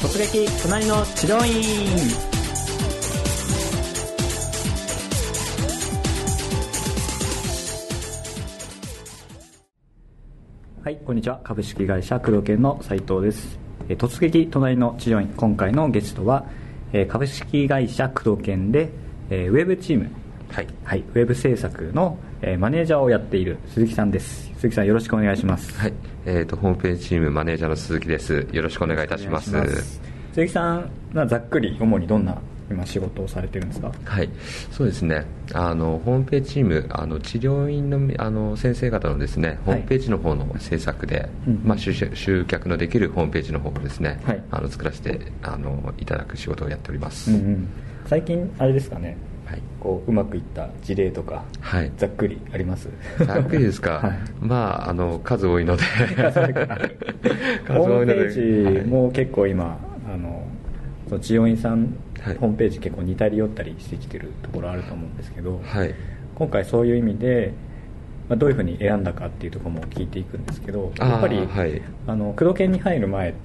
突撃隣の治療院はいこんにちは。株式会社工藤研の斉藤です。え突撃隣の治療院今回のゲストはえ株式会社工藤研でえウェブチームはい。はい、ウェブ制作の、えーマネージャーをやっている鈴木さんです。鈴木さんよろしくお願いします。はい、えー、とホームページチームマネージャーの鈴木です。よろしくお願いいたします。鈴木さんはざっくり主にどんな今仕事をされてるんですか？はい。そうですね。あのホームページチームあの治療院のあの先生方のですねホームページの方の制作で、うん。まあ、集集客のできるホームページの方をですね、はい。あの作らせてあのいただく仕事をやっております、うんうん。最近あれですかねはい。こううまくいった事例とかはい。ざっくりあります？ざっくりですか、はい。まああの数多いので。それからホームページも結構今あのその治療院さん、はい。ホームページ結構似たり寄ったりしてきてるところあると思うんですけど、はい。今回そういう意味で、まあ、どういうふうに選んだかっていうところも聞いていくんですけどやっぱり、はい。あの工藤研に入る前って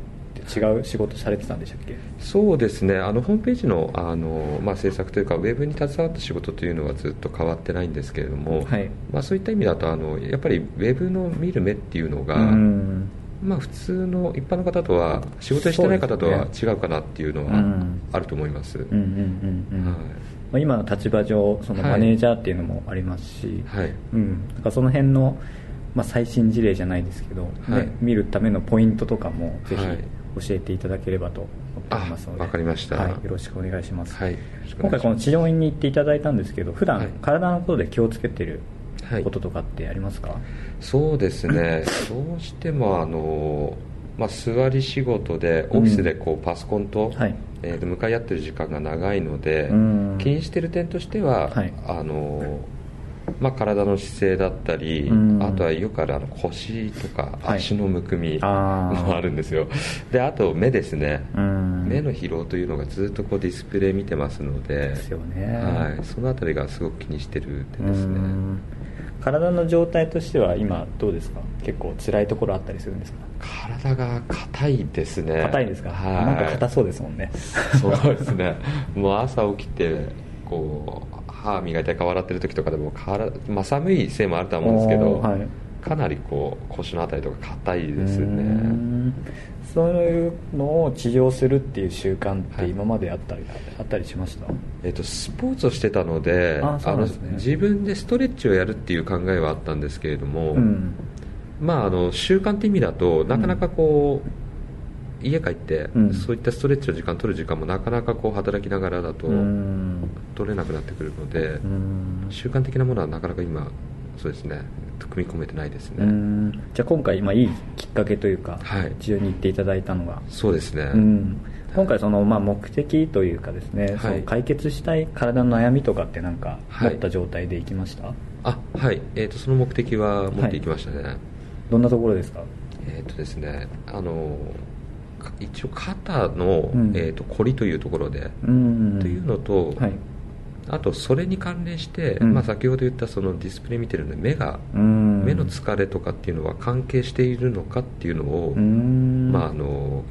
違う仕事されてたんでしたっけ？そうですね。あのホームページのあの、まあ、制作というかウェブに携わった仕事というのはずっと変わってないんですけれども、はい。まあ、そういった意味だとあのやっぱりウェブの見る目っていうのが、うん。まあ、普通の一般の方とは仕事してない方とは違うかなっていうのはうん。あると思います、うんうんうんうん。はい。まあ、今の立場上そのはい。マネージャーっていうのもありますし、はい。うん、だからその辺の、まあ、最新事例じゃないですけど、ねはい。見るためのポイントとかもぜひはい教えていただければと思っておりますので。あわかりました。はい、よろしくお願いします、はい今回この治療院に行っていただいたんですけど普段、はい体のことで気をつけてるはい。こととかってありますか、そうですね。どうしてもあの、まあ、座り仕事でオフィスでこうパソコンと,、はい。えーと向かい合ってる時間が長いので、うん。気にしてる点としては、はい。あのまあ、体の姿勢だったり、うん。あとはよくあるあの腰とかはい。足のむくみもあるんですよ、であと目ですね、うん。目の疲労というのがずっとこうディスプレイ見てますのでですよね。はい、そのあたりがすごく気にしてる点ですね。うん体の状態としては今どうですか？結構辛いところあったりするんですか？体が硬いですね。硬いですか、はい。なんか硬そうですもんね。そうですね。もう朝起きてこう歯磨いて顔洗ってる時とかでもから、まあ、寒いせいもあるとは思うんですけど、はい。かなりこう腰のあたりとか硬いですうねん。そういうのを治療するっていう習慣っはいて今まであったり,、あったりしました？えっと、スポーツをしてたのでね。の自分でストレッチをやるっていう考えはあったんですけれども、うん。まあ、あの習慣って意味だとなかなかこう、家帰って、うん。そういったストレッチの時間取る時間もなかなかこう働きながらだとうん取れなくなってくるので、うん。習慣的なものはなかなか今そうですね組み込めてないですね、うん。じゃあ今回、まあ、いいきっかけというか、はい。治療に行っていただいたのが、そうですね、うん、今回その、まあ、目的というかですね、はい。その解決したい体の悩みとかってなんか持はい。った状態で行きました、あはい、えー、とその目的は持っていきましたね、どんなところですか？えっ、とですねあのか一応肩の、うん。えー、と凝りというところで、うん。というのと、はいあとそれに関連して、うん。まあ、先ほど言ったそのディスプレイ見てるんで目が、うん。目の疲れとかっていうのは関係しているのかっていうのを、うん。まあ、あの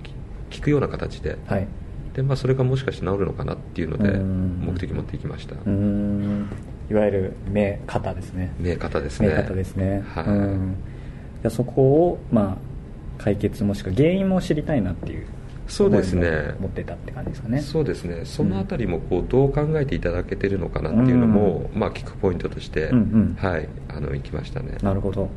き聞くような形で。はい。で、まあ、それがもしかして治るのかなっていうのでうん。目的持っていきました、うん。いわゆる目肩ですね。目肩ですね。目肩ですね、はい。そこを、まあ、解決もしくは原因も知りたいなっていうそうですね。持ってたって感じですかね。そうですね。そのあたりもこうどう考えていただけてるのかなっていうのも、まあ、聞くポイントとして、うんうん。はいあの行きましたね。なるほど。はい。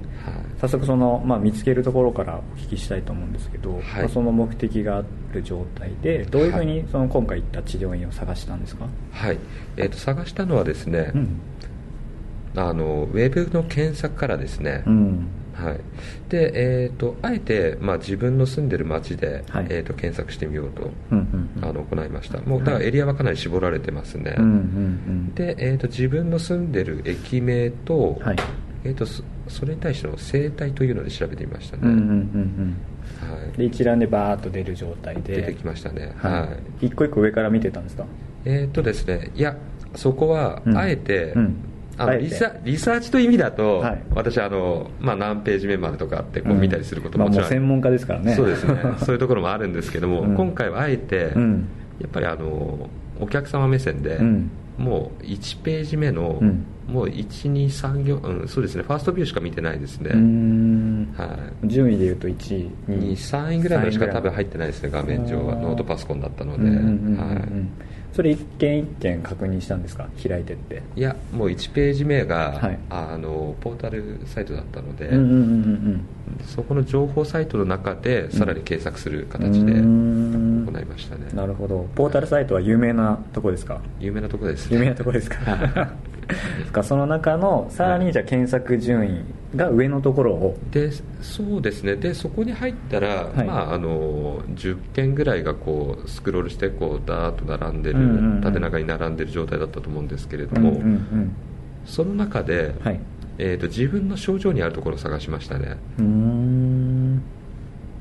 早速その、まあ、見つけるところからお聞きしたいと思うんですけど、はい。まあその目的がある状態でどういうふうにその今回行った治療院を探したんですか、はい。えー、と探したのはですね、うん。あのウェブの検索からですね、うんはい、で、えー、とあえて、まあ、自分の住んでる町で、はい。えー、と検索してみようと、うんうんうん。あの行いました。もうだからエリアはかなり絞られてますね、うんうんうん。で、えー、と自分の住んでる駅名と,、はい。えー、とそそれに対しての生態というので調べてみましたね、うんうんうんうん。はい、で一覧でバーッと出る状態で出てきましたね。ははい。い、一個一個上から見てたんですか？えー、とですねいやそこはうん。あえて、うん。あのあえて。リサリサーチという意味だと、はい。私あの、まあ、何ページ目までとかってこううん。見たりすることまあ、もちろん、もう専門家ですからね。そうですね。そういうところもあるんですけども、うん。今回はあえて、うん。やっぱりあのお客様目線で、うん。もう1ページ目の、うん。もう1234行、うん、そうですね。ファーストビューしか見てないですね、はい。順位でいうと1位2 2位3位ぐらいまでしか多分入っってないですね画面上は。ノートパソコンだったので、はいそれ一件一件確認したんですか？開いてって。いやもう1ページ目が、はい。あのポータルサイトだったので、うんうんうんうんそこの情報サイトの中でさらに検索するうん形で行ん。いましたね。なるほど。ポータルサイトは有名なとこですか？有名なところです有名なとこですか？ですかその中のさらにじゃあ検索順位が上のところを。でそうですね。でそこに入ったら、はい。まあ、あの10件ぐらいがこうスクロールしてこうダーッと並んでる、うんうんうん。縦長に並んでる状態だったと思うんですけれども、うんうんうん。その中で、はい。えー、と自分の症状にあるところを探しましたね。うーん。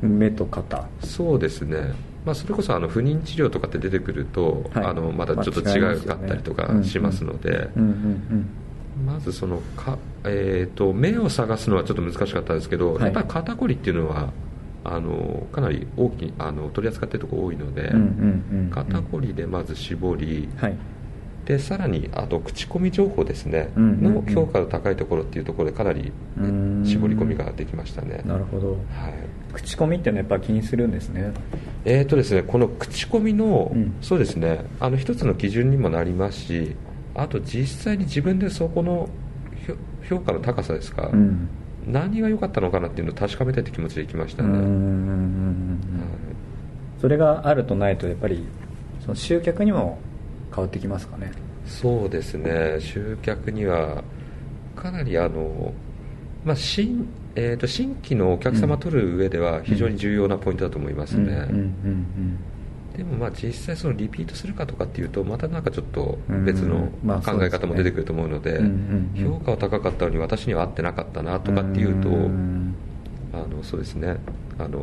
目と肩。そうですね、まあ、それこそあの不妊治療とかって出てくると、はい。あのまだちょっとまあ違かったりとかしますので、まずそのか、えー、と目を探すのはちょっと難しかったんですけど、はい。やっぱり肩こりっていうのはあのかなり大きいあの取り扱っているところ多いので、肩こりでまず絞り、はい。でさらにあと口コミ情報ですね、の評価の高いところっていうところでかなりうーん。絞り込みができましたね。なるほど。はい。口コミっていうのはやっぱ気にするんですね。えーとですね、この口コミの、うん。そうですね。あの一つの基準にもなりますしあと実際に自分でそこの評価の高さですか、うん。何が良かったのかなっていうのを確かめたいって気持ちで行きましたね、それがあるとないとやっぱりその集客にも変わってきますかね。そうですね。集客にはかなりあの、まあ新えー、と新規のお客様取る上では非常に重要なポイントだと思いますね、うんうんうんでもまあ実際そのリピートするかとかっていうとまたなんかちょっとうん別のまあ考え方も出てくると思うので評価は高かったのに私には合ってなかったなとかっていうとん。あのそうですね。あの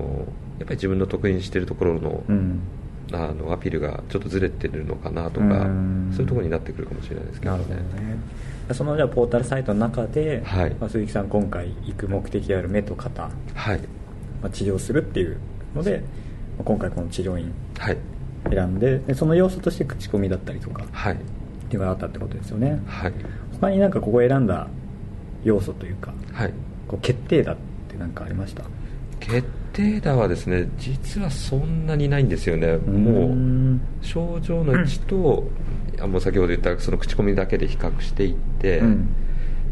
やっぱり自分の得意にしているところのうん。あのアピールがちょっとずれてるのかなとかうん。そういうところになってくるかもしれないですけどね。そのじゃあポータルサイトの中で、はい。まあ、鈴木さん今回行く目的である目と肩、はい。まあ、治療するっていうので、まあ今回この治療院はい。選んででその要素として口コミだったりとかはい。っていうのがあったってことですよね。はい。他になんかここ選んだ要素というかはい。こう決定打って何かありました？決定打はですね実はそんなにないんですよね。もうん症状の位置と、あもう先ほど言ったその口コミだけで比較していって、うん。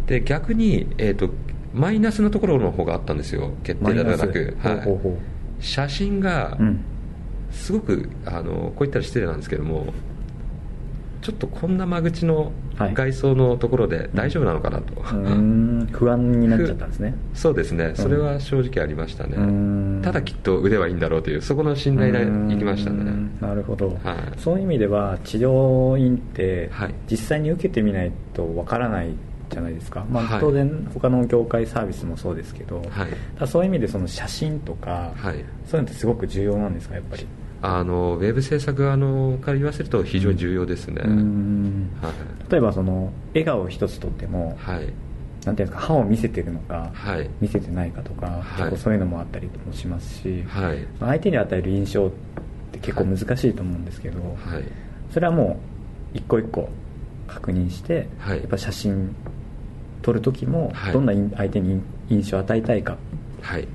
で逆に、えー、とマイナスのところの方があったんですよ。決定打ではなく、はい。ほうほうほ写真がすごくあのこう言ったら失礼なんですけどもちょっとこんな間口のはい。外装のところで大丈夫なのかなと、うーん。不安になっちゃったんですね。そうですね。それは正直ありましたね、うーん。ただきっと腕はいいんだろうというそこの信頼がいきましたね。んなるほど、はい。そういう意味では治療院ってはい。実際に受けてみないとわからないじゃないですか、まあはい当然他の業界サービスもそうですけど、はい。そういう意味でその写真とか、はい。そういうのってすごく重要なんですかやっぱり？あのウェブ制作側のから言わせると非常に重要ですね、はい。例えばその笑顔一つとっても、はい。なんていうんですか歯を見せてるのか、はい。見せてないかとか、はい。結構そういうのもあったりもしますし、はい。まあ相手に与える印象って結構難しいと思うんですけど、はい。それはもう一個一個確認して、はい。やっぱ写真撮る時もはい。どんな相手に印象を与えたいか。はい。っ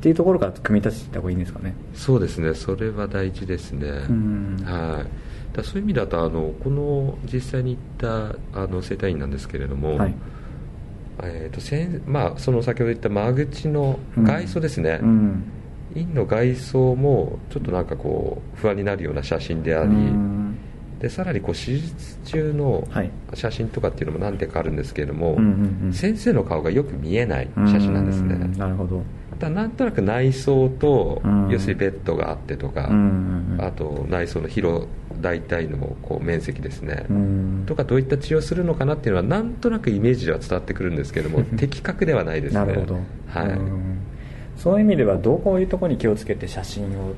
ていうところから組み立てていった方がいいんですかね。そうですね。それは大事ですね、ん。はい、だそういう意味だとあのこの実際に行ったあの整体院なんですけれども、はい。えーとせんまあ、その先ほど言った間口の外装ですね、うん。院の外装もちょっとなんかこう不安になるような写真であり、うんでさらにこう手術中のはい。写真とかっていうのも何点かあるんですけれども、うんうんうん。先生の顔がよく見えない写真なんですね、うんなるほど。だなんとなく内装と、うん。要するにベッドがあってとか、うんうんうん。あと内装の広大体のこう面積ですね、うん。とかどういった治療をするのかなっていうのはなんとなくイメージでは伝わってくるんですけども的確ではないですね。なるほど、はい、うん。そういう意味ではどういうところに気をつけて写真を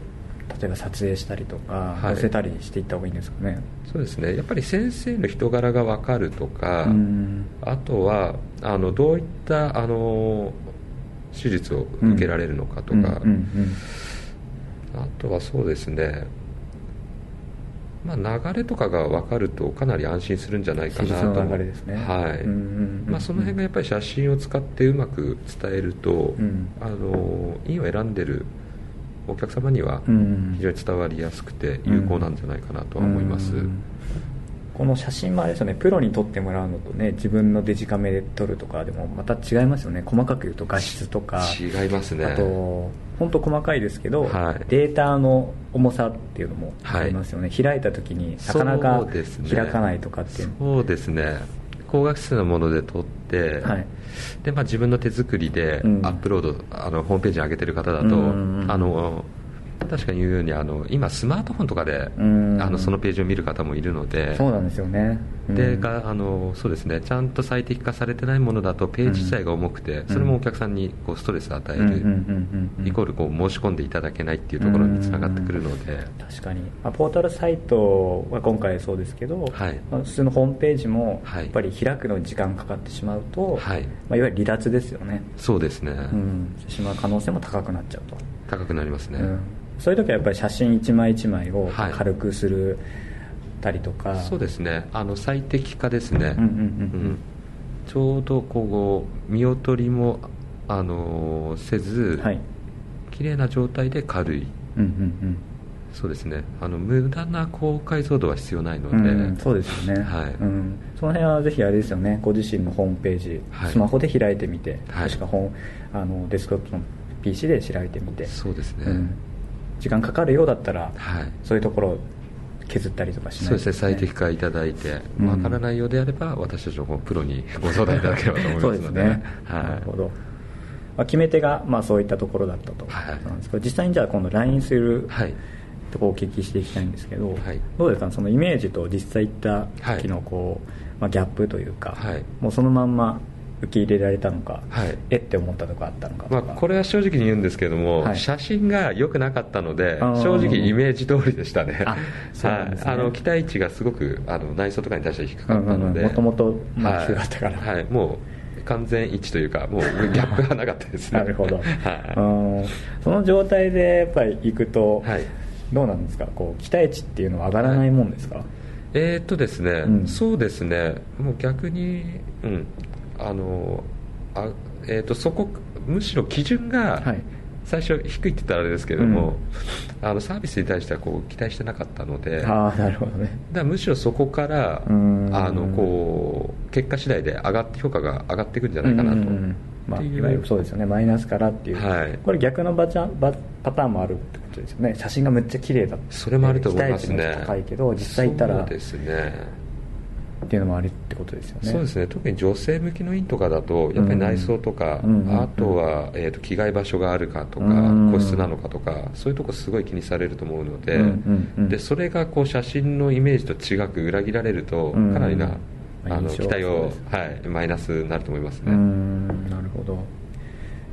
例えば撮影したりとかはい。載せたりしていった方がいいんですかね、そうですね。やっぱり先生の人柄が分かるとか、うん。あとはあのどういったあの手術を受けられるのかとか、あとはそうですね、まあ、流れとかが分かるとかなり安心するんじゃないかなと。流れですね。はい。まあ、その辺がやっぱり写真を使ってうまく伝えると、ん。あの院を選んでるお客様にはうん。非常に伝わりやすくて有効なんじゃないかなとは思います、うん。この写真もあれですよねプロに撮ってもらうのとね自分のデジカメで撮るとかでもまた違いますよね。細かく言うと画質とか。違いますね。あと本当細かいですけど、はい。データの重さっていうのもありますよね、開いた時になかなか開かないとかっていう。そうですね。高画質なもので撮って、はい。でまあ、自分の手作りでうん。アップロード、あのホームページに上げてる方だと、うんうんうん。あの確かに言うようにあの今スマートフォンとかで、うん。あのそのページを見る方もいるので。そうなんですよね、うん。でがあのそうですね。ちゃんと最適化されてないものだとページ自体が重くて、それもお客さんにこうストレスを与える、うんうんうんうん。イコールこう申し込んでいただけないっていうところにつながってくるので、確かに、まあ、ポータルサイトは今回そうですけど、はい。まあ普通のホームページもはい。やっぱり開くのに時間かかってしまうと、はい。まあ、いわゆる離脱ですよね、そうですね、うん、してしまう可能性も高くなっちゃうと、高くなりますね、うん、そういう時はやっぱり写真一枚一枚をはい。軽くするたりとか、そうですね。あの最適化ですね、うんうんうんうん。ちょうどこう見劣りも、あのーせず、はい。綺麗な状態で軽い。うんうんそうですね。あの無駄な高解像度は必要ないので、うんうん、そうですよね、はい。うん、その辺はぜひあれですよね。ご自身のホームページ、はい。スマホで開いてみて、はい。もしくあのデスクトップの PC で開いてみて。そうですね、うん時間かかるようだったら、はい。そういうところを削ったりとかしないそうですね最適化いただいて、うん。わからないようであれば私たちの方プロにご相談いただければと思いますので。ですね、はい、なるほど、まあ、決め手が、まあ、そういったところだったと、はいなんですけど実際にじゃあ今度 LINE するはい。ところをお聞きしていきたいんですけど、はい。どうですか？ねそのイメージと実際行った時のこう、まあ、ギャップというか、はい。もうそのまんま受け入れられたのか、はい。えって思ったとこあったのかまあ、これは正直に言うんですけども、はい。写真が良くなかったので正直イメージ通りでしたね。ね。はい、あの期待値がすごくあの内装とかに対して低かったので。もともとはい。低かったから、はい、もう完全一致というかもうギャップがなかったです。ねなるほど、はい。うんその状態でやっぱり行くと、はい。どうなんですか？こう期待値っていうのは上がらないもんですか、えーっとですね、うん。そうですね。もう逆にうんあのあえーっとそこむしろ基準がはい。最初低いって言ったらあれですけれども、あのサービスに対してはこう期待してなかったのでああなるほどね。だむしろそこからうん。あのこう結果次第で上がって評価が上がっていくんじゃないかなと、うんうんうん。まあ、いわゆるそうですよね。マイナスからっていう、はい。これ逆のバチャバパターンもあるってことですよね。写真がめっちゃ綺麗だったそれもあると思いますね。高いけど実際行ったら。そうですねっていうのもあるってことですよね。そうですね。特に女性向きの院とかだとやっぱり内装とか、うんあとは、えー、と着替え場所があるかとか、うん。個室なのかとかそういうとこすごい気にされると思うので,、うんうんうん。でそれがこう写真のイメージと違く裏切られると、うん。かなりな、まああの期待をはい、マイナスになると思いますうね、んなるほど。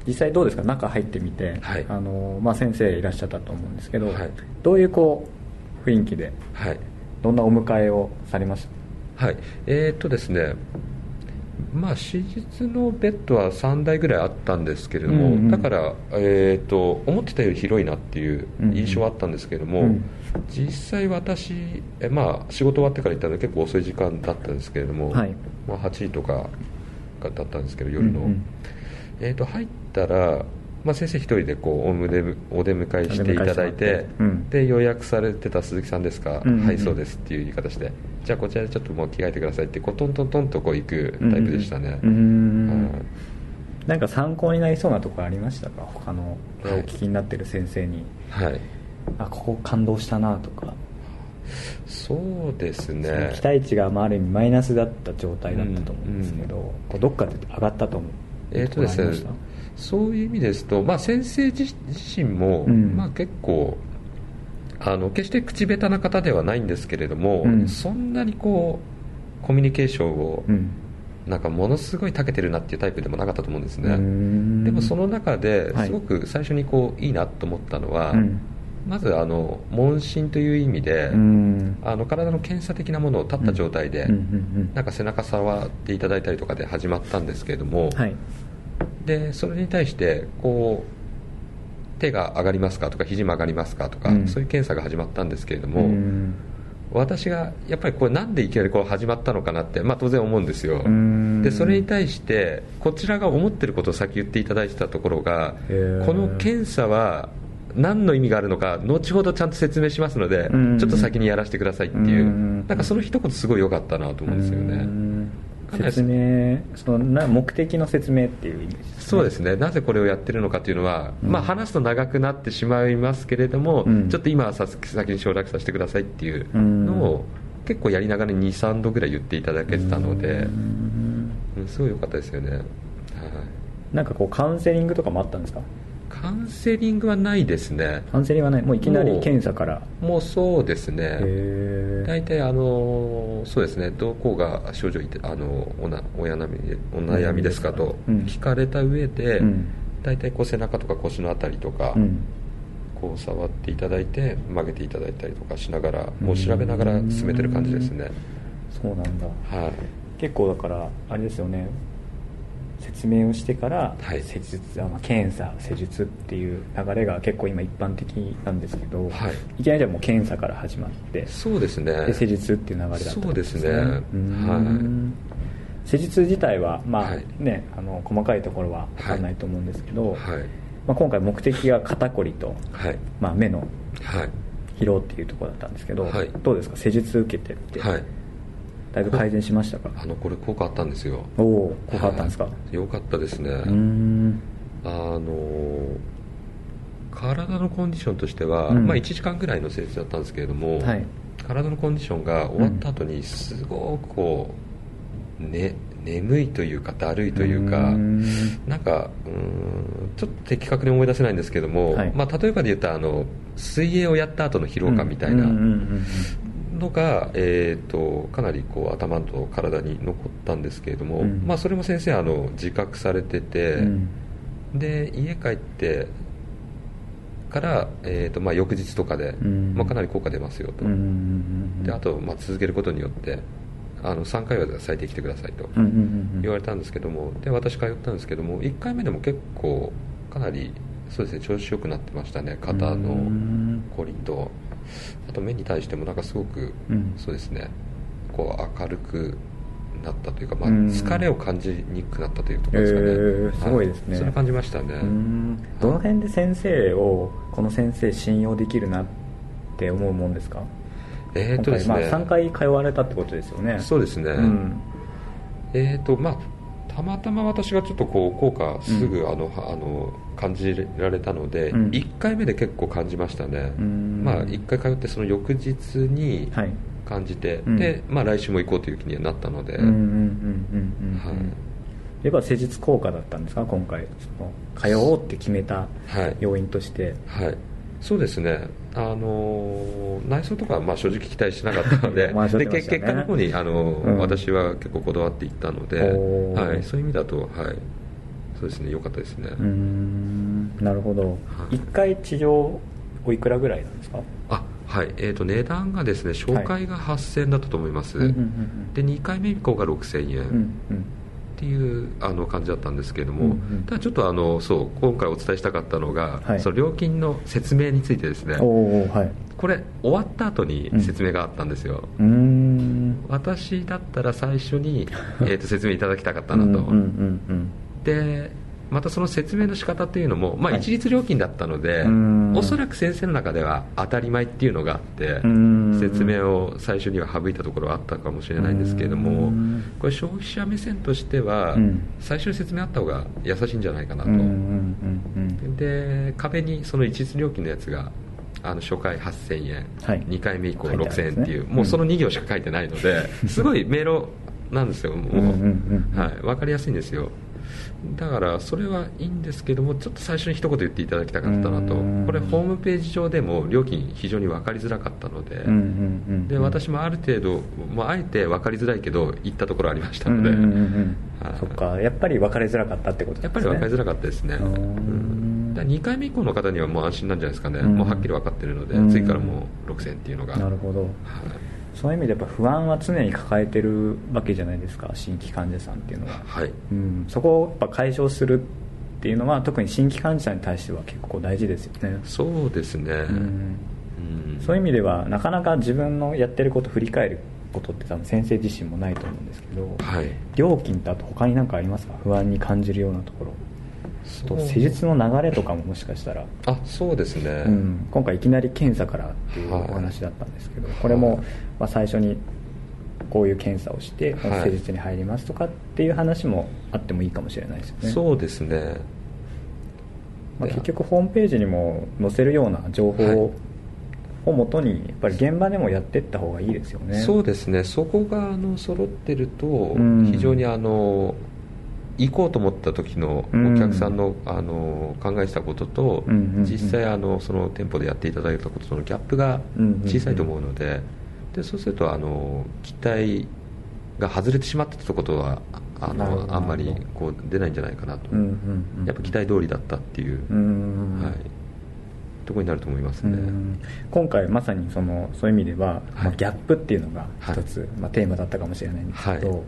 実際どうですか？中入ってみて、はい。あのまあ、先生いらっしゃったと思うんですけど、はい。どういうこう雰囲気ではい。どんなお迎えをされました？はい。えー、っとですねまあ、手術のベッドは3台ぐらいあったんですけれども、うんうん。だから、えー、と思ってたより広いなっていう印象はあったんですけれども、うん実際私、えまあ、仕事終わってから行ったのは結構遅い時間だったんですけれども、はい。まあ、8時とかだったんですけど夜の、うんうん。えー、と入ったら、まあ、先生一人でこうおむでお出迎えしていただいて、うん。で予約されてた鈴木さんですか、うんうんうん。はいそうですっていう言い方してじゃあこちらでちょっともう着替えてくださいってこうトントントンとこう行くタイプでしたね、うんうんはい。なんか参考になりそうなところありました？か他のおはい。聞きになってる先生に、はい、あここ感動したなとか、そうですね。期待値がまあある意味マイナスだった状態だったと思うんですけど、うんこうどっかで上がったと思う。えーとですねそういう意味ですと、まあ、先生自自身も、うん。まあ、結構あの決して口下手な方ではないんですけれども、うん。そんなにこうコミュニケーションを、うん。なんかものすごい長けてるなっていうタイプでもなかったと思うんですね。ん。でもその中ではい。すごく最初にこういいなと思ったのは、うん。まずあの問診という意味で、うん。あの体の検査的なものを立った状態で、なんか背中触っていただいたりとかで始まったんですけれども、うんはいでそれに対してこう手が上がりますか？とか肘も上がりますか？とか、うん。そういう検査が始まったんですけれども、うん。私がやっぱりこれなんでいきなりこう始まったのかなって、まあ、当然思うんですよ、うん。でそれに対してこちらが思ってることを先言っていただいてたところがこの検査は何の意味があるのか後ほどちゃんと説明しますのでうん。ちょっと先にやらせてくださいっていう。うん。なんかその一言すごい良かったなと思うんですようね説明そのな目的の説明っていう意味ですね。そうですね。なぜこれをやってるのかというのは、うん。まあ、話すと長くなってしまいますけれども、うん。ちょっと今はさ先に省略させてくださいっていうのを結構やりながら23度ぐらい言っていただけてたので、うん。うんすごい良かったですよね、はい、なんかこうカウンセリングとかもあったんですか？カウンセリングはないですね。カウンセリングはない。もういきなり検査から。もうそうですね。へ大体あのそうですね。どこが症状いてあのおなお悩みでお悩みですかとうん。聞かれた上で、うん。大体こう背中とか腰のあたりとか、うん。こう触っていただいて曲げていただいたりとかしながらもう調べながら進めてる感じですね。そうなんだ。はい。結構だからあれですよね説明をしてからはい。施術、あまあ検査施術っていう流れが結構今一般的なんですけど、はい。いきなりじゃあもう検査から始まってそうですね。で施術っていう流れだったんそうですね。うん。施術自体は、まあはい。ね、あの細かいところは分かんないと思うんですけど、はい。まあ、今回目的が肩こりと、はい。まあ、目のはい。疲労っていうところだったんですけど、はい。どうですか？施術受けてって、はいだいぶ改善しましたか？あのこれ効果あったんですよ。おお効果あったんですか、はい。よかったですね。あの体のコンディションとしては、うん。まあ、1時間ぐらいの施術だったんですけれども、はい。体のコンディションが終わった後にすごくこう、ね、眠いというかだるいというか、なんかうーんちょっと的確に思い出せないんですけども、はい。まあ、例えばで言ったらあの水泳をやった後の疲労感みたいなのが、えー、とかなりこう頭と体に残ったんですけれども、うん。まあ、それも先生あの自覚されてて、うん。で家帰ってから、えーとまあ、翌日とかで、うん。まあ、かなり効果出ますよと、であと、まあ、続けることによってあの3回は最低来てくださいと言われたんですけどもで私通ったんですけども1回目でも結構かなりそうですね調子よくなってましたね肩うのん。こりとあと目に対してもなんかすごく、うん。そうですね。こう明るくなったというか、まあ、うん。疲れを感じにくくなったというところですかね、へーすごいですね。はそれ感じましたね、うん。どの辺で先生をこの先生信用できるなって思うもんですか？えーとですね、まあ、3回通われたってことですよね。そうですね、うん。えーとまあ、たまたま私がちょっとこう効果すぐ、あのはあの感じられたので、うん。1回目で結構感じましたね、うん。まあ、1回通ってその翌日にはい。感じて、うん。でまあ、来週も行こうという気にはなったので、うんうんうんうんうん。はい。やっぱ施術効果だったんですか？今回その通おうって決めたはい。要因として。はい、そうですね、あのー内装とかはまあ正直期待しなかったので ねけ結果の方に、あのーうん。私は結構こだわっていったので、はい、そういう意味だと、はい、そうですね。良かったですね、なるほど。はい。1回治療おいくらぐらいなんですか？あはい。えー、と値段がですね紹介が8000円だったと思います、うんうんうんで2回目以降が6000円、うんうんっていうあの感じだったんですけれども、うんうん。ただちょっとあのそう今回お伝えしたかったのが、はい。その料金の説明についてですね。はい。これ終わった後に説明があったんですよ、うーん。私だったら最初に、えー、と説明いただきたかったなと、うんうんうん。でまたその説明の仕方っていうのも、まあ、はい。一律料金だったので、うん。おそらく先生の中では当たり前っていうのがあって、うん。説明を最初には省いたところはあったかもしれないんですけれども、うん。これ消費者目線としては、うん。最初に説明あった方が優しいんじゃないかなと、で壁にその一律料金のやつがあの初回8000円、はい。2回目以降書いてあるん6000円っていう、ねうん。もうその2行しか書いてないので、すごい迷路なんですよ、もう、はい、分かりやすいんですよ。だからそれはいいんですけどもちょっと最初に一言言っていただきたかったなとうん。これホームページ上でも料金非常に分かりづらかったので,、うんうんうんで私もある程度、まあ、あえて分かりづらいけど言ったところありましたので、うんうんうんうん。はいそっかやっぱり分かりづらかったってことやっぱり分かりづらかったですね、うーうん。んだ2回目以降の方にはもう安心なんじゃないですかね、うん。もうはっきり分かってるので、うん。次からもう6000っていうのが、なるほど。はいそういう意味でやっぱ不安は常に抱えてるわけじゃないですか新規患者さんっていうのは、はい、うん、そこをやっぱ解消するっていうのは特に新規患者さんに対しては結構大事ですよね、そうですね、うん。うん。そういう意味ではなかなか自分のやってることを振り返ることって多分先生自身もないと思うんですけど、はい、料金ってあと他に何かありますか？不安に感じるようなところと施術の流れとかももしかしたら、あそうですね、うん、今回いきなり検査からっていうお話だったんですけど、これも、まあ、最初にこういう検査をしてはい。施術に入りますとかっていう話もあってもいいかもしれないですよね、そうですね、まあ、結局ホームページにも載せるような情報をもとにやっぱり現場でもやっていった方がいいですよね。そうですね、そこがあの揃ってるとん、非常にあの行こうと思った時のお客さんの,、あの考えてたことと、実際あの、その店舗でやっていただいたこととのギャップが小さいと思うので、でそうするとあの期待が外れてしまってたことはあのあんまりこう出ないんじゃないかなと、やっぱ期待通りだったっていう、うんはい、ところになると思いますね。うん今回まさにそのそういう意味では、まあ、ギャップっていうのが一つ、まあ、テーマだったかもしれないんですけど、はい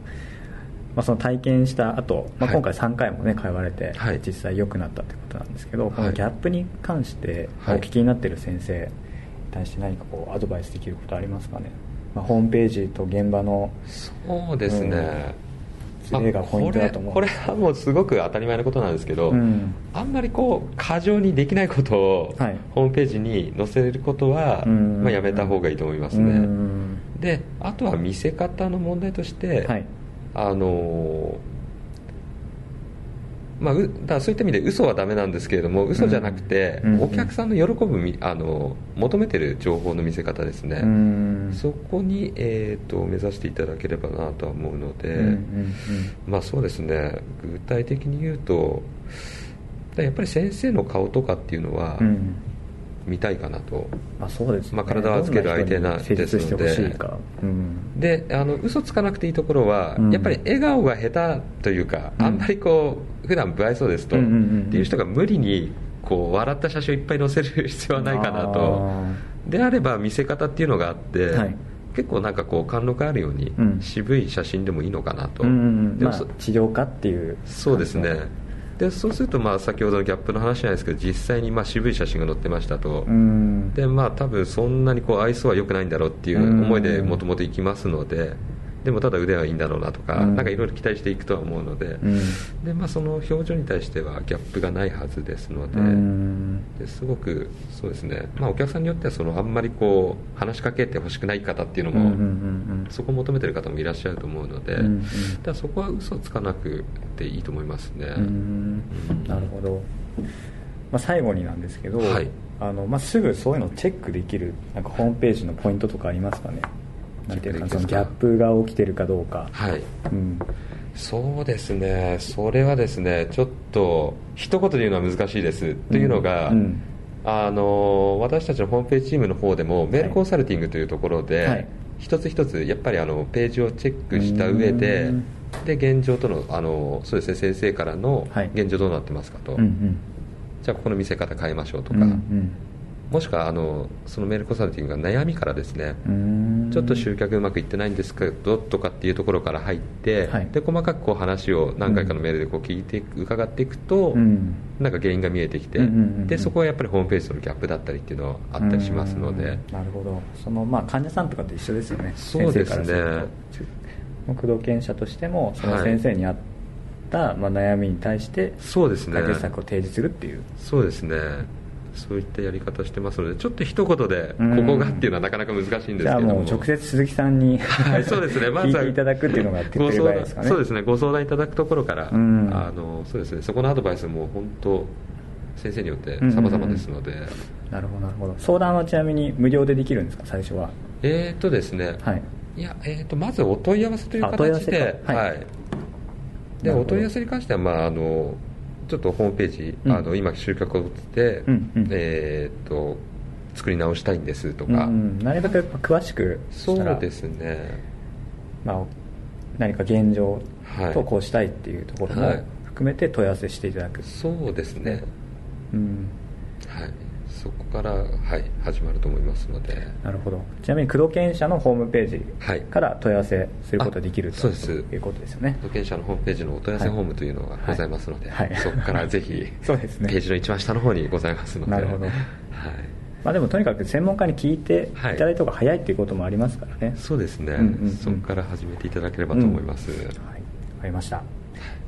まあ、その体験した後、まあはい。今回3回もね通われて、はい。実際良くなったってことなんですけど、このはいギャップに関しておはい。聞きになってる先生に対して何かこうアドバイスできることありますかね、まあ、ホームページと現場のそうですね、ズレがポイントだと思う。これこれはもうすごく当たり前のことなんですけど、うん。あんまりこう過剰にできないことをはい。ホームページに載せることは、うん。まあ、やめた方がいいと思いますうね、ん。であとは見せ方の問題として、はいあのーまあ、うだそういった意味で嘘はダメなんですけれども嘘じゃなくて、うんお客さんの喜ぶみあの求めてる情報の見せ方ですね、うんそこに、えー、と目指していただければなとは思うので、まあそうですね。具体的に言うとやっぱり先生の顔とかっていうのは見たいかなと、まあそうですね。まあ体を預ける相手などん人に施術してほしいか、うんであの嘘つかなくていいところは、うん。やっぱり笑顔が下手というか、うん。あんまりこう普段不愛想ですと、うんっていう人が無理にこう笑った写真をいっぱい載せる必要はないかなと。あであれば見せ方っていうのがあって、はい。結構なんかこう貫禄あるように、うん。渋い写真でもいいのかなと、うんうんうん。まあでもそ治療家っていうそうですねでそうするとまあ先ほどのギャップの話じゃないですけど実際にまあ渋い写真が載ってましたと、うん。でまあ多分そんなにこう愛想は良くないんだろうっていう思いでもともと行きますのででもただ腕はいいんだろうなとか、うん。なんかいろいろ期待していくとは思うので,、うん。でまあ、その表情に対してはギャップがないはずですので,、うん。ですごくそうですね、まあ、お客さんによってはそのあんまりこう話しかけてほしくない方っていうのも、うんうんうんそこを求めてる方もいらっしゃると思うので、うんうん。だそこは嘘つかなくていいと思いますね。うん。なるほど、まあ、最後になんですけど、はい。あのまあ、すぐそういうのをチェックできるなんかホームページのポイントとかありますかね？なんていうかそのギャップが起きてるかどうか、はい。うん。そうですね、それはですね、ちょっと一言で言うのは難しいですというのが、うん。うん。あの私たちのホームページチームの方でもメールコンサルティングというところで、はい。一つ一つやっぱりあのページをチェックした上でうん。で現状とのあのそうですね先生からのはい。現状どうなってますかと、うんうん。じゃあここの見せ方変えましょうとか、うんもしくはあのそのメールコンサルティングが悩みからですね、うん。ちょっと集客うまくいってないんですけどとかっていうところから入って、はい。で細かくこう話を何回かのメールでこう聞いていく伺っていくと、うん。なんか原因が見えてきて、うんうんうんうん。でそこはやっぱりホームページとのギャップだったりっていうのはあったりしますので、うん。なるほど。そのまあ患者さんとかと一緒ですよね。そうですね。工藤研者としてもその先生に合った、まあ、悩みに対して解決策を提示するっていう。そうですねそういったやり方してますのでちょっと一言でうん。ここがっていうのはなかなか難しいんですけども。もう直接鈴木さんに、はい、そうですね、まずは聞いていただくっていうのが手っですかね。そうですね、ご相談いただくところから、うん。あのそうですね、そこのアドバイスも本当、先生によって様々ですので、なるほどなるほど。相談はちなみに無料でできるんですか？最初は。えーとですね、はい。いや、えーと、まずお問い合わせという形で、か。はい。はい、でお問い合わせに関しては、まあ、あのちょっとホームページ、うん。あの今、集客を打って、うんうん。えーと、作り直したいんですとうか、ん。なるべく詳しくそうですね。まあ、何か現状はい。とこうしたいっていうところもはい。含めて問い合わせしていただく、そうですね、うん。はい、そこから、はい、始まると思いますので。なるほど。ちなみに工藤研社のホームページはい。から問い合わせすることができるとあそうです。いうことですよね。保険者のホームページのお問い合わせフォームというのがございますので、はい。はい。そこからぜひそうですね。ページの一番下の方にございますので。なるほど。はい、まあ、でもとにかく専門家に聞いてい。はいただいた方が早いっていうこともありますからね、そうですね、うんうんうん。そこから始めていただければと思います、はい、わかりました。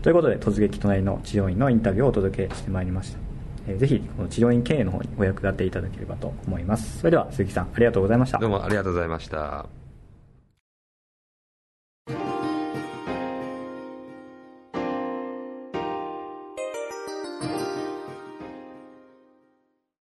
ということで突撃隣の治療院のインタビューをお届けしてまいりました、えーぜひこの治療院経営の方にお役立ていただければと思います。それでは鈴木さんありがとうございました。どうもありがとうございました。